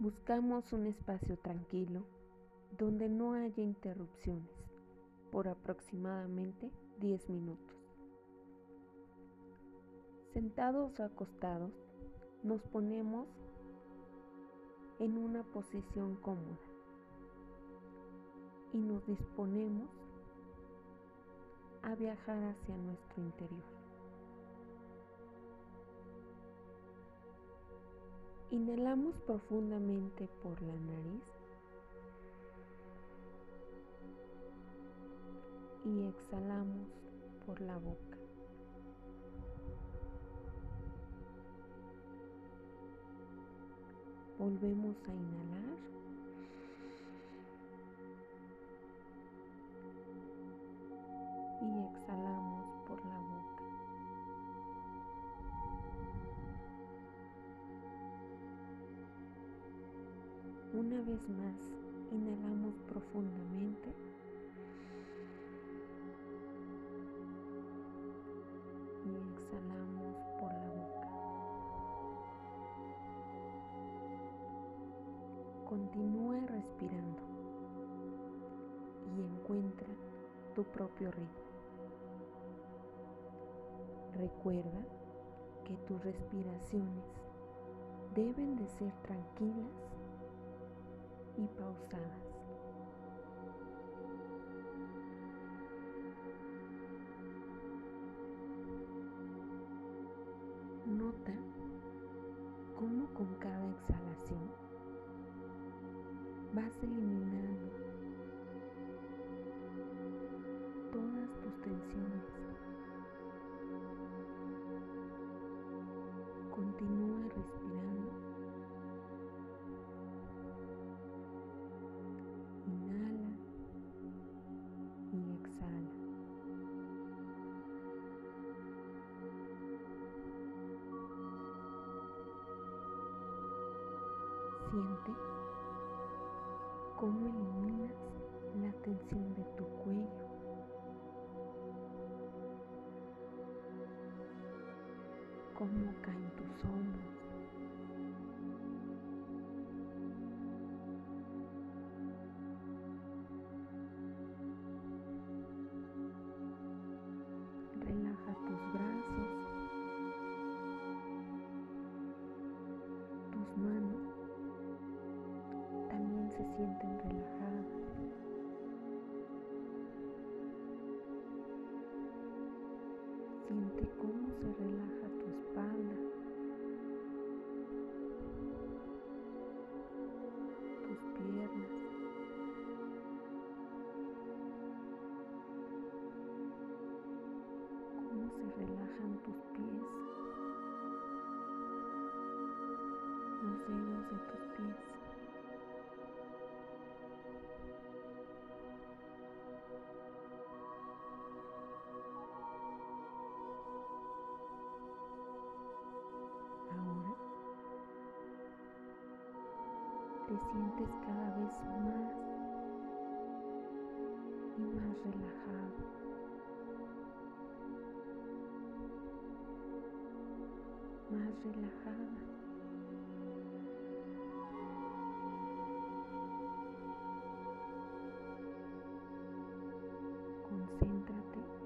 Buscamos un espacio tranquilo donde no haya interrupciones por aproximadamente 10 minutos. Sentados o acostados, nos ponemos en una posición cómoda y nos disponemos a viajar hacia nuestro interior. Inhalamos profundamente por la nariz y exhalamos por la boca. Volvemos a inhalar. Una vez más, inhalamos profundamente. Y exhalamos por la boca. Continúa respirando y encuentra tu propio ritmo. Recuerda que tus respiraciones deben de ser tranquilas y pausadas. Nota cómo con cada exhalación vas eliminando Siente cómo eliminas la tensión de tu cuello. Cómo caen tus hombros. Siente cómo se relaja tu espalda, tus piernas. Cómo se relajan tus pies, los dedos de tus pies. Te sientes cada vez más y más relajado. Más relajada. Concéntrate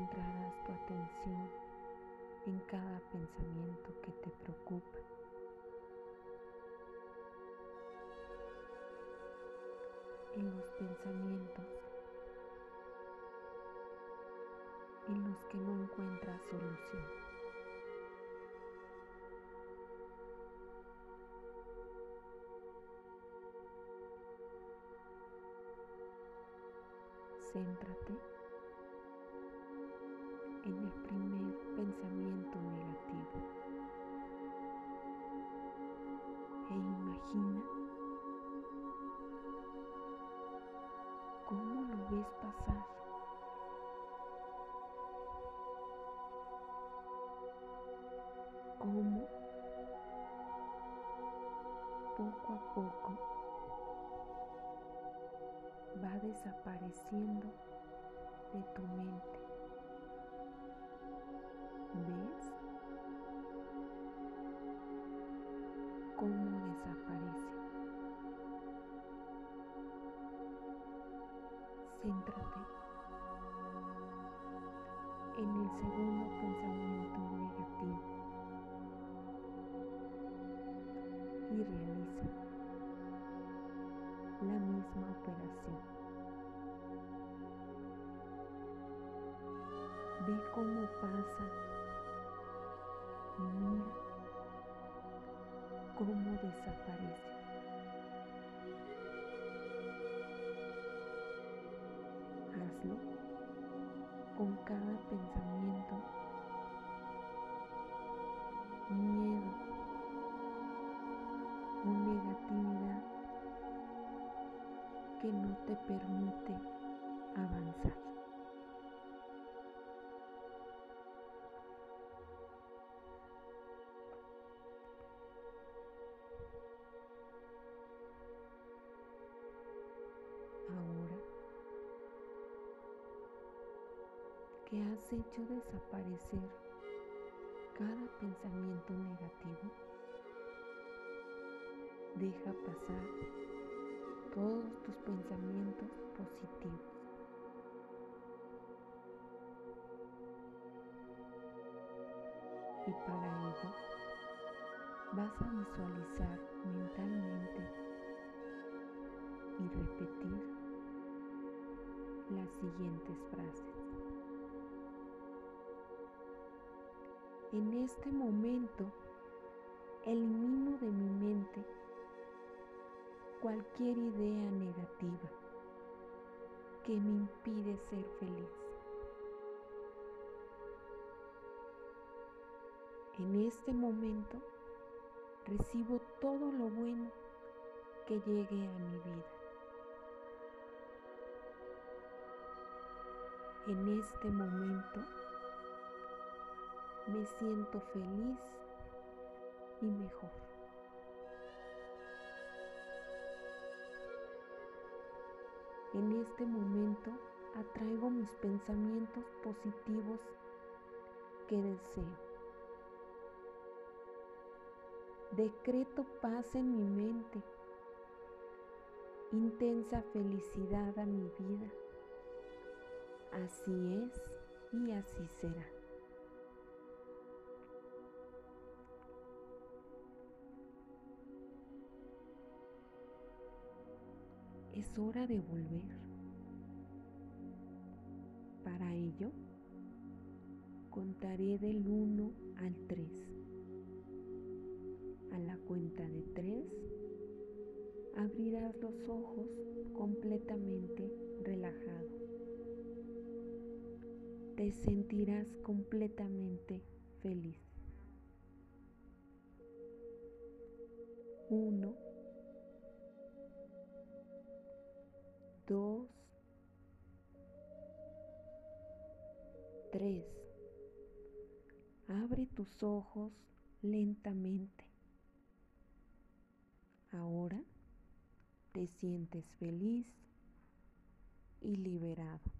Centrarás tu atención en cada pensamiento que te preocupa. En los pensamientos en los que no encuentras solución. Céntrate cómo lo realiza la misma operación. Ve cómo pasa mira cómo desaparece. Hazlo con cada pensamiento, que has hecho desaparecer cada pensamiento negativo, deja pasar todos tus pensamientos positivos. Y para ello vas a visualizar mentalmente y repetir las siguientes frases. En este momento elimino de mi mente cualquier idea negativa que me impide ser feliz. En este momento recibo todo lo bueno que llegue a mi vida. En este momento me siento feliz y mejor. En este momento atraigo mis pensamientos positivos que deseo. Decreto paz en mi mente, intensa felicidad a mi vida. Así es y así será. Es hora de volver. Para ello, contaré del 1 al 3. A la cuenta de 3, abrirás los ojos completamente relajado. Te sentirás completamente feliz. 1 dos, tres. Abre tus ojos lentamente. Ahora te sientes feliz y liberado.